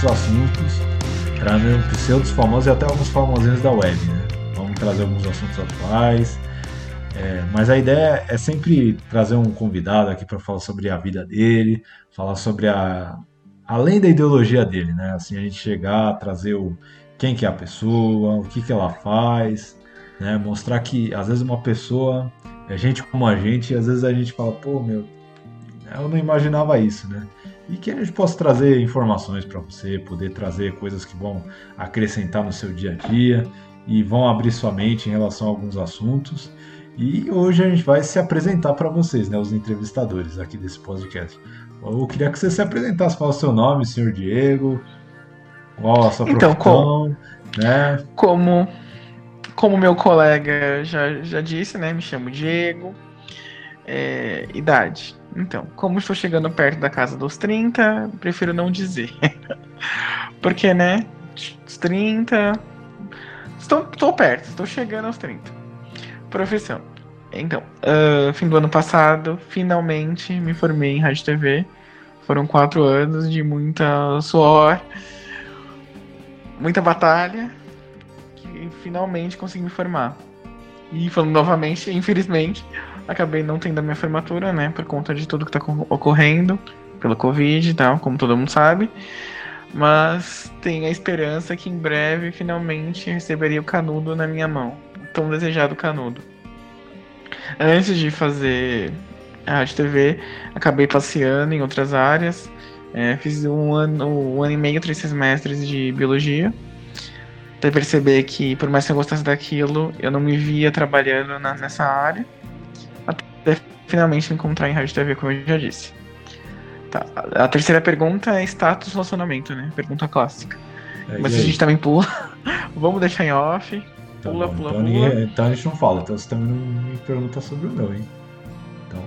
diversos assuntos, trazendo pseudos famosos e até alguns famosinhos da web, né? Vamos trazer alguns assuntos atuais. É, mas a ideia é sempre trazer um convidado aqui para falar sobre a vida dele, falar sobre a. além da ideologia dele, né? Assim, a gente chegar, trazer o quem que é a pessoa, o que, que ela faz, né? Mostrar que às vezes uma pessoa é gente como a gente e às vezes a gente fala, pô, meu, eu não imaginava isso, né? E que a gente possa trazer informações para você, poder trazer coisas que vão acrescentar no seu dia a dia e vão abrir sua mente em relação a alguns assuntos. E hoje a gente vai se apresentar para vocês, né, os entrevistadores aqui desse podcast. Eu queria que você se apresentasse, qual o seu nome, senhor Diego, qual a sua então, profissão, com, né? Como, como meu colega já, já disse, né, me chamo Diego, é, idade. Então, como estou chegando perto da casa dos 30, prefiro não dizer. Porque, né, os 30... Estou, estou perto, estou chegando aos 30. Profissão. Então, uh, fim do ano passado, finalmente me formei em rádio TV. Foram quatro anos de muita suor, muita batalha, que finalmente consegui me formar. E falando novamente, infelizmente, acabei não tendo a minha formatura, né, por conta de tudo que está ocorrendo, pelo Covid e tal, como todo mundo sabe. Mas tenho a esperança que em breve, finalmente, receberia o canudo na minha mão. O tão desejado canudo. Antes de fazer a Rádio TV, acabei passeando em outras áreas. É, fiz um ano, um ano e meio, três semestres de biologia. Até perceber que, por mais que eu gostasse daquilo, eu não me via trabalhando na, nessa área. Finalmente me encontrar em Rádio TV, como eu já disse. Tá. A terceira pergunta é status relacionamento, né? Pergunta clássica. É, Mas a gente também pula. Vamos deixar em off. Tá pula, bom. pula, então, pula. Ninguém, então a gente não fala, então você também não me pergunta sobre o meu, hein? Então.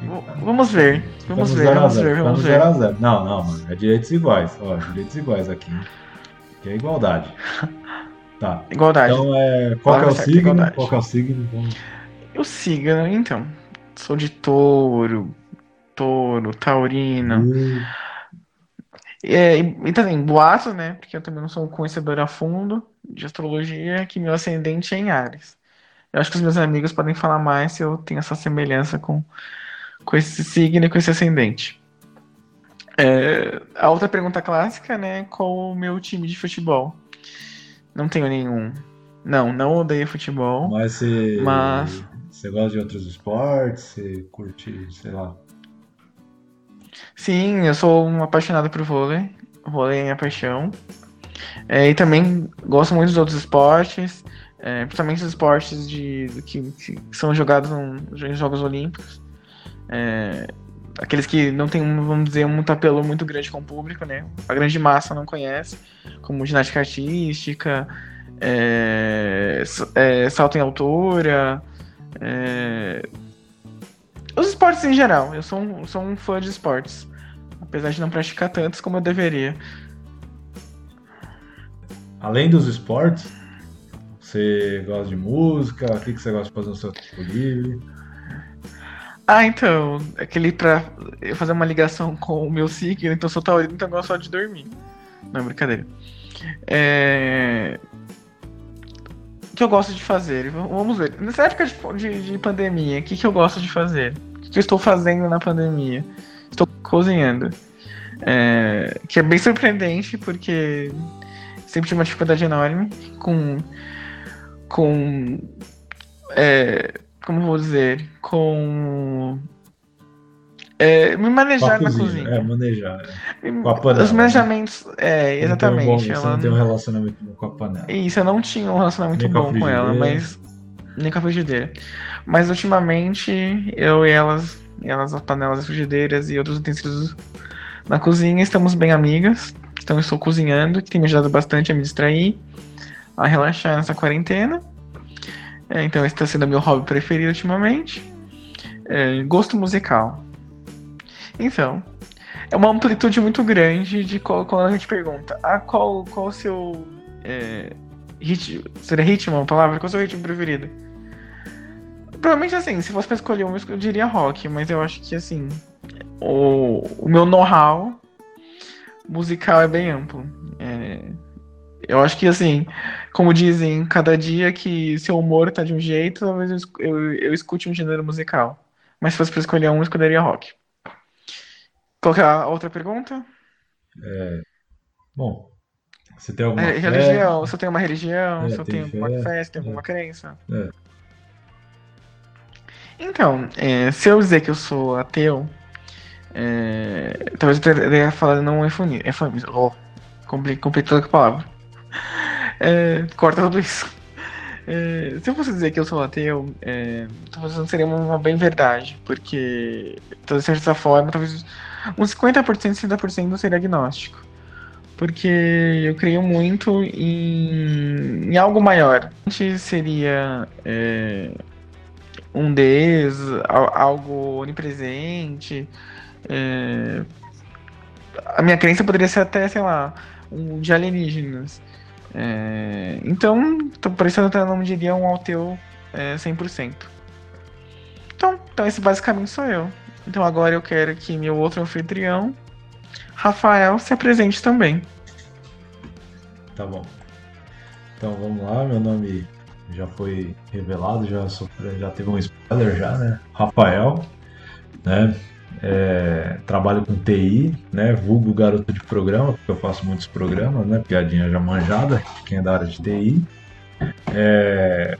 Fica... Vamos ver. Vamos ver, vamos ver, vamos ver. 0 a 0. Não, não, mano. É direitos iguais. Ó, direitos iguais aqui. Que é igualdade. Tá. Igualdade. Então é. Qual é o signo? Qual é o signo? Vamos... O signo, então. Sou de touro. Touro, taurino. Uh. É, e, também, boato, né? Porque eu também não sou um conhecedor a fundo de astrologia, que meu ascendente é em Ares. Eu acho que os meus amigos podem falar mais se eu tenho essa semelhança com, com esse signo e com esse ascendente. É, a outra pergunta clássica, né? Qual o meu time de futebol? Não tenho nenhum. Não, não odeio futebol. Mas você. Mas... Você gosta de outros esportes? Você curte, sei lá, Sim, eu sou um apaixonado por vôlei. vôlei é minha paixão. É, e também gosto muito dos outros esportes, é, principalmente os esportes de, que, que são jogados em Jogos Olímpicos. É, aqueles que não tem, vamos dizer, um apelo muito grande com o público, né? A grande massa não conhece, como ginástica artística, é, é, salto em altura, é, os esportes em geral. Eu sou um, sou um fã de esportes. Apesar de não praticar tantos como eu deveria. Além dos esportes, você gosta de música? O que, você gosta de fazer no seu tempo livre? Ah, então, aquele pra eu fazer uma ligação com o meu signo, então sou taurino, então eu gosto só de dormir. Não, é brincadeira. É... Que eu gosto de fazer? Vamos ver. Nessa época de, de, de pandemia, o que, que eu gosto de fazer? O que eu estou fazendo na pandemia? Estou cozinhando. É, que é bem surpreendente, porque sempre tive uma dificuldade enorme com. com. É, como vou dizer? Com é, me manejar na cozinha. É, manejar. É. Com a panela. Os né? manejamentos. É, exatamente. Então, bom, ela não tem um relacionamento bom com a panela. Isso, eu não tinha um relacionamento nem bom com, com ela, mas. Nem com a frigideira. Mas ultimamente, eu e elas, elas, as panelas, as frigideiras e outros utensílios na cozinha, estamos bem amigas. Então eu estou cozinhando, que tem me ajudado bastante a me distrair, a relaxar nessa quarentena. É, então esse está sendo meu hobby preferido ultimamente. É, gosto musical. Então, é uma amplitude muito grande de qual, quando a gente pergunta, ah, qual, qual o seu é, ritmo, seria ritmo uma palavra? Qual o seu ritmo preferido? Provavelmente assim, se fosse pra escolher um, eu diria rock, mas eu acho que assim, o, o meu know-how musical é bem amplo. É, eu acho que, assim, como dizem, cada dia que seu humor tá de um jeito, talvez eu, eu, eu escute um gênero musical. Mas se fosse pra escolher um, eu escolheria rock. Que é outra pergunta? É, bom, você tem alguma É, fé? religião, se eu tenho uma religião, É, se eu tem tenho alguma fé, fé, se eu tenho é. alguma crença. É. Então, é, se eu dizer que eu sou ateu, é, talvez eu teria falado não eufemismo. eufemismo. Oh, compli- complicado com a palavra. É, corta tudo isso. É, se eu fosse dizer que eu sou ateu, é, talvez não seria uma bem verdade, porque, de certa forma, talvez uns 50%, 60% seria agnóstico. Porque eu creio muito em, em algo maior. Seria é, um Deus, al- algo onipresente. é, a minha crença poderia ser até, sei lá, um de alienígenas. É, então, tô parecendo até não diria um ateu é, 100%. Então, então, esse basicamente sou eu. Então agora eu quero que meu outro anfitrião, Rafael, se apresente também. Tá bom. Então vamos lá, meu nome já foi revelado, já, sofre- já teve um spoiler já, né? Rafael, né? É, trabalho com TI, né? Vulgo garoto de programa, porque eu faço muitos programas, né? Piadinha já manjada, quem é da área de TI. É,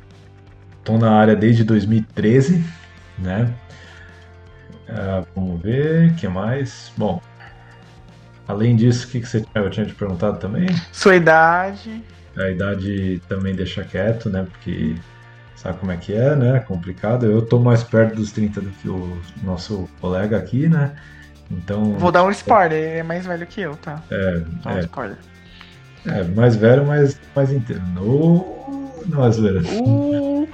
tô na área desde 2013, né? É, vamos ver, o que mais? Bom, além disso, o que, que você tinha, eu tinha te perguntado também? Sua idade. A idade também deixa quieto, né? Porque sabe como é que é, né? Complicado. Eu tô mais perto dos 30 do que o nosso colega aqui, né? Então. Vou dar um spoiler, ele é mais velho que eu, tá? É, um é, spoiler. é, mais velho, mas mais inteiro. No... Não é zoeira. Uh,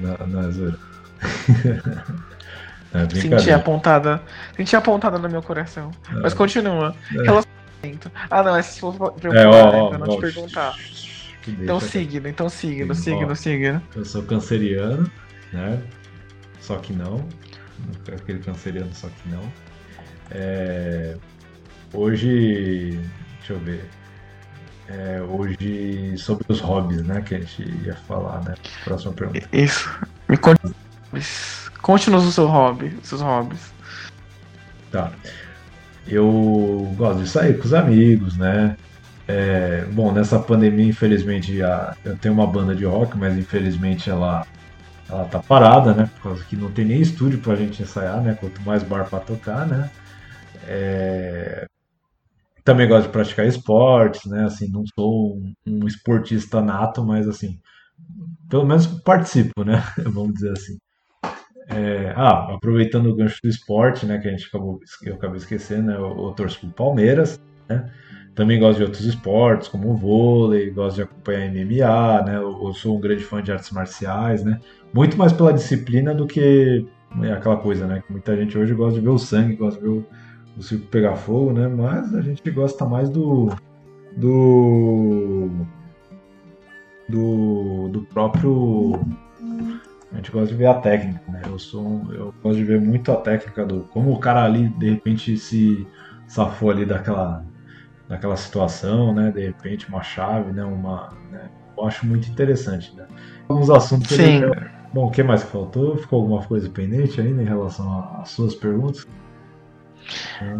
Não, não é zoeira. é senti a pontada. Senti a pontada no meu coração. Mas continua. É. Relacionamento. Ah, não, essa se for pra eu É, ó, né, ó, não ó, te perguntar. Então signo, então signo, Sim, signo, ó. signo. Eu sou canceriano, né? Só que não. Aquele canceriano, só que não. É, Hoje. Deixa eu ver. É, Hoje, sobre os hobbies, né? Que a gente ia falar, né? Próxima pergunta. Isso. Me conte. Conte-nos o seu hobby, os seus hobbies. Tá. Eu gosto de sair com os amigos, né? É, bom, nessa pandemia, infelizmente, eu tenho uma banda de rock, mas infelizmente ela, ela tá parada, né? Por causa que não tem nem estúdio pra gente ensaiar, né? Quanto mais bar pra tocar, né? É, Também gosto de praticar esportes, né? Assim, não sou um, um esportista nato, mas assim, pelo menos participo, né? Vamos dizer assim. É, ah, aproveitando o gancho do esporte, né, que a gente acabou, eu acabei esquecendo, né, eu, eu torço pro Palmeiras, né, também gosto de outros esportes, como o vôlei, gosto de acompanhar MMA, né, eu, sou um grande fã de artes marciais, né, muito mais pela disciplina do que né, aquela coisa, né, que muita gente hoje gosta de ver o sangue, gosta de ver o, o circo pegar fogo, né, mas a gente gosta mais do do do, do próprio a gente gosta de ver a técnica, né? Eu sou, eu gosto de ver muito a técnica do como o cara ali de repente se safou ali daquela daquela situação, né? De repente uma chave, né? Uma, né? Eu acho muito interessante, né? Alguns assuntos. Sim. ele- Bom, o que mais que faltou? Ficou alguma coisa pendente ainda em relação às suas perguntas?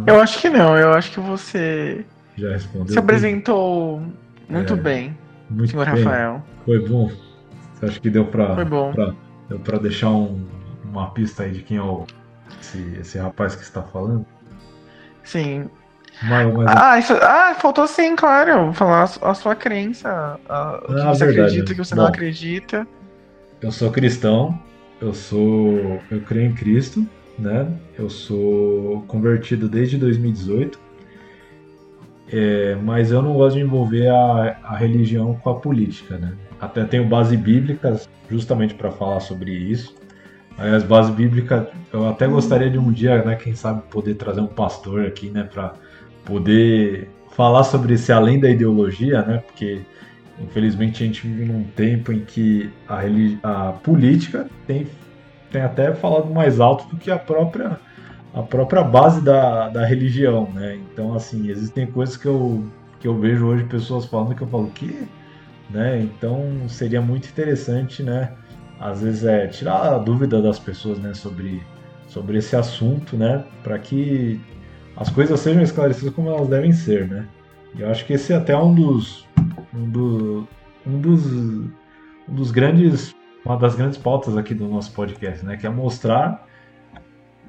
Eu acho que não, eu acho que você Já respondeu. se apresentou muito É, bem, tudo? muito senhor bem. Rafael. Foi bom. Você acha que deu pra, Foi bom. pra, deu pra deixar um- uma pista aí de quem é o, esse, esse rapaz que está falando? Sim. Mas, mas Ah, isso, ah, faltou sim, claro. Falar a su- a sua crença. a- o que Ah, você verdade. acredita, o que você não Bom. acredita. Eu sou cristão, eu sou. Eu creio em Cristo, né? Eu sou convertido desde 2018. É, mas eu não gosto de envolver a, a religião com a política, né? Até tenho bases bíblicas justamente para falar sobre isso. Aí as bases bíblicas, eu até gostaria de um dia, né, quem sabe poder trazer um pastor aqui, né, para poder falar sobre esse além da ideologia, né? Porque Infelizmente a gente vive num tempo em que a, a política tem, tem até falado mais alto do que a própria a própria base da, da religião, né? Então, assim, existem coisas que eu, que eu vejo hoje pessoas falando que eu falo, que? Né? Então, seria muito interessante, né? Às vezes é tirar a dúvida das pessoas, né? Sobre, sobre esse assunto, né? Para que as coisas sejam esclarecidas como elas devem ser, né? E eu acho que esse é até um dos, um, do, um dos, um dos grandes, uma das grandes pautas aqui do nosso podcast, né? Que é mostrar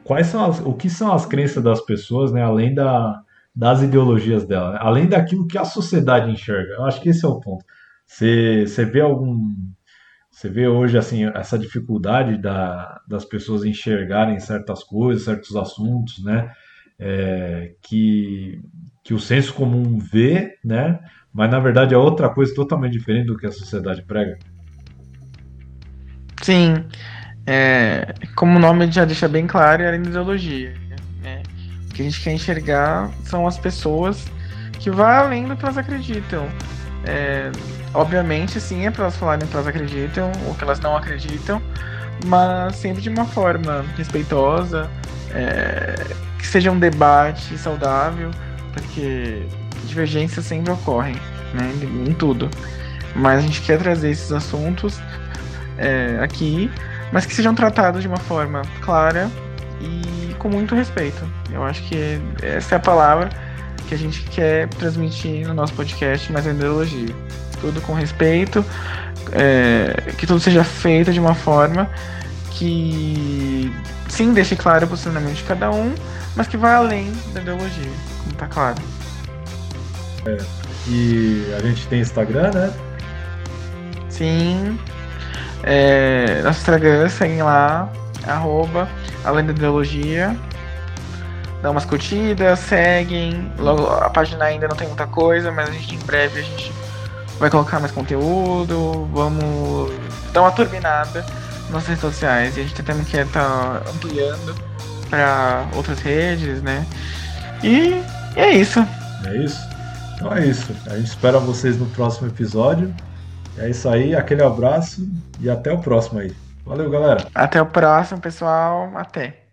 quais são as, o que são as crenças das pessoas, né? Além da, das ideologias dela, né? além daquilo que a sociedade enxerga. Eu acho que esse é o ponto. Você, você vê algum, você vê hoje assim essa dificuldade da, das pessoas enxergarem certas coisas, certos assuntos, né? É, que, que o senso comum vê, né? Mas na verdade é outra coisa totalmente diferente do que a sociedade prega. Sim. É, como o nome já deixa bem claro, é a ideologia. Né? O que a gente quer enxergar são as pessoas que vão além do que elas acreditam. É, obviamente, sim, é para elas falarem que elas acreditam ou que elas não acreditam, mas sempre de uma forma respeitosa, é, que seja um debate saudável, porque divergências sempre ocorrem, né, em tudo. Mas a gente quer trazer esses assuntos é, aqui mas que sejam tratados de uma forma clara e com muito respeito. Eu acho que essa é a palavra que a gente quer transmitir no nosso podcast Mais Ideologia. Tudo com respeito, é, que tudo seja feito de uma forma que sim deixe claro o posicionamento de cada um, mas que vá além da ideologia, como tá claro. É, e a gente tem Instagram, né? Sim, é, nosso Instagram, seguem lá, arroba Além da Ideologia. Dá umas curtidas, seguem. Logo, a página ainda não tem muita coisa, mas a gente em breve a gente vai colocar mais conteúdo. Vamos dar uma turbinada nas redes sociais. E a gente também quer estar tá ampliando para outras redes, né? E é isso. É isso? Então é isso. A gente espera vocês no próximo episódio. É isso aí, aquele abraço e até o próximo aí. Valeu, galera. Até o próximo, pessoal. Até.